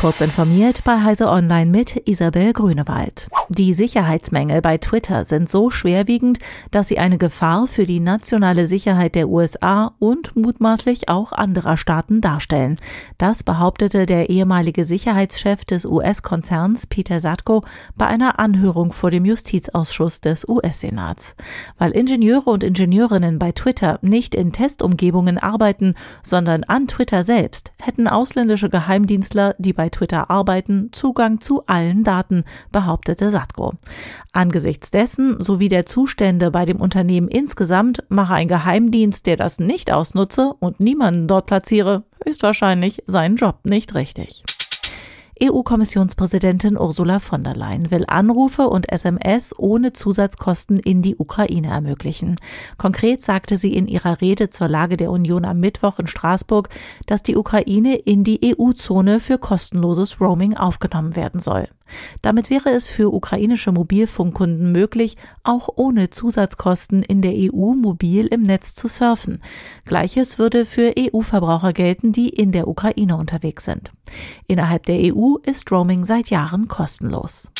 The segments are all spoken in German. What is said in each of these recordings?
Kurz informiert bei Heise Online mit Isabel Grünewald. Die Sicherheitsmängel bei Twitter sind so schwerwiegend, dass sie eine Gefahr für die nationale Sicherheit der USA und mutmaßlich auch anderer Staaten darstellen. Das behauptete der ehemalige Sicherheitschef des US-Konzerns Peter Satko bei einer Anhörung vor dem Justizausschuss des US-Senats. Weil Ingenieure und Ingenieurinnen bei Twitter nicht in Testumgebungen arbeiten, sondern an Twitter selbst, hätten ausländische Geheimdienstler, die bei Twitter arbeiten, Zugang zu allen Daten, behauptete Satko. Angesichts dessen sowie der Zustände bei dem Unternehmen insgesamt mache ein Geheimdienst, der das nicht ausnutze und niemanden dort platziere, höchstwahrscheinlich seinen Job nicht richtig. EU-Kommissionspräsidentin Ursula von der Leyen will Anrufe und SMS ohne Zusatzkosten in die Ukraine ermöglichen. Konkret sagte sie in ihrer Rede zur Lage der Union am Mittwoch in Straßburg, dass die Ukraine in die EU-Zone für kostenloses Roaming aufgenommen werden soll. Damit wäre es für ukrainische Mobilfunkkunden möglich, auch ohne Zusatzkosten in der EU mobil im Netz zu surfen. Gleiches würde für EU-Verbraucher gelten, die in der Ukraine unterwegs sind. Innerhalb der EU ist Roaming seit Jahren kostenlos.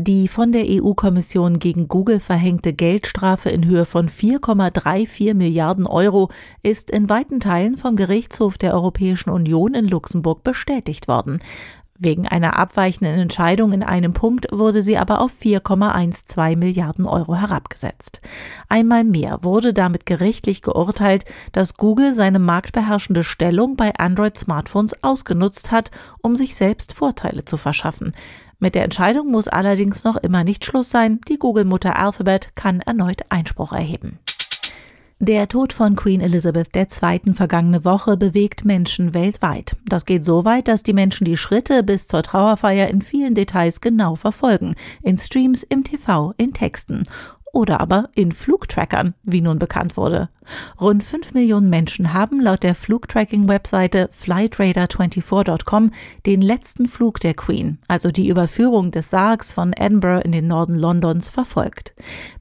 Die von der EU-Kommission gegen Google verhängte Geldstrafe in Höhe von 4,34 Milliarden Euro ist in weiten Teilen vom Gerichtshof der Europäischen Union in Luxemburg bestätigt worden. Wegen einer abweichenden Entscheidung in einem Punkt wurde sie aber auf 4,12 Milliarden Euro herabgesetzt. Einmal mehr wurde damit gerichtlich geurteilt, dass Google seine marktbeherrschende Stellung bei Android-Smartphones ausgenutzt hat, um sich selbst Vorteile zu verschaffen. Mit der Entscheidung muss allerdings noch immer nicht Schluss sein. Die Google-Mutter Alphabet kann erneut Einspruch erheben. Der Tod von Queen Elizabeth II. vergangene Woche bewegt Menschen weltweit. Das geht so weit, dass die Menschen die Schritte bis zur Trauerfeier in vielen Details genau verfolgen. In Streams, im TV, in Texten oder aber in Flugtrackern, wie nun bekannt wurde. Rund 5 Millionen Menschen haben laut der Flugtracking-Webseite flightradar24.com den letzten Flug der Queen, also die Überführung des Sargs von Edinburgh in den Norden Londons, verfolgt.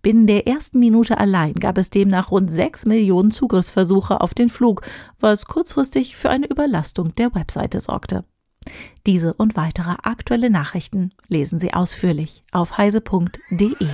Binnen der ersten Minute allein gab es demnach rund 6 Millionen Zugriffsversuche auf den Flug, was kurzfristig für eine Überlastung der Webseite sorgte. Diese und weitere aktuelle Nachrichten lesen Sie ausführlich auf heise.de.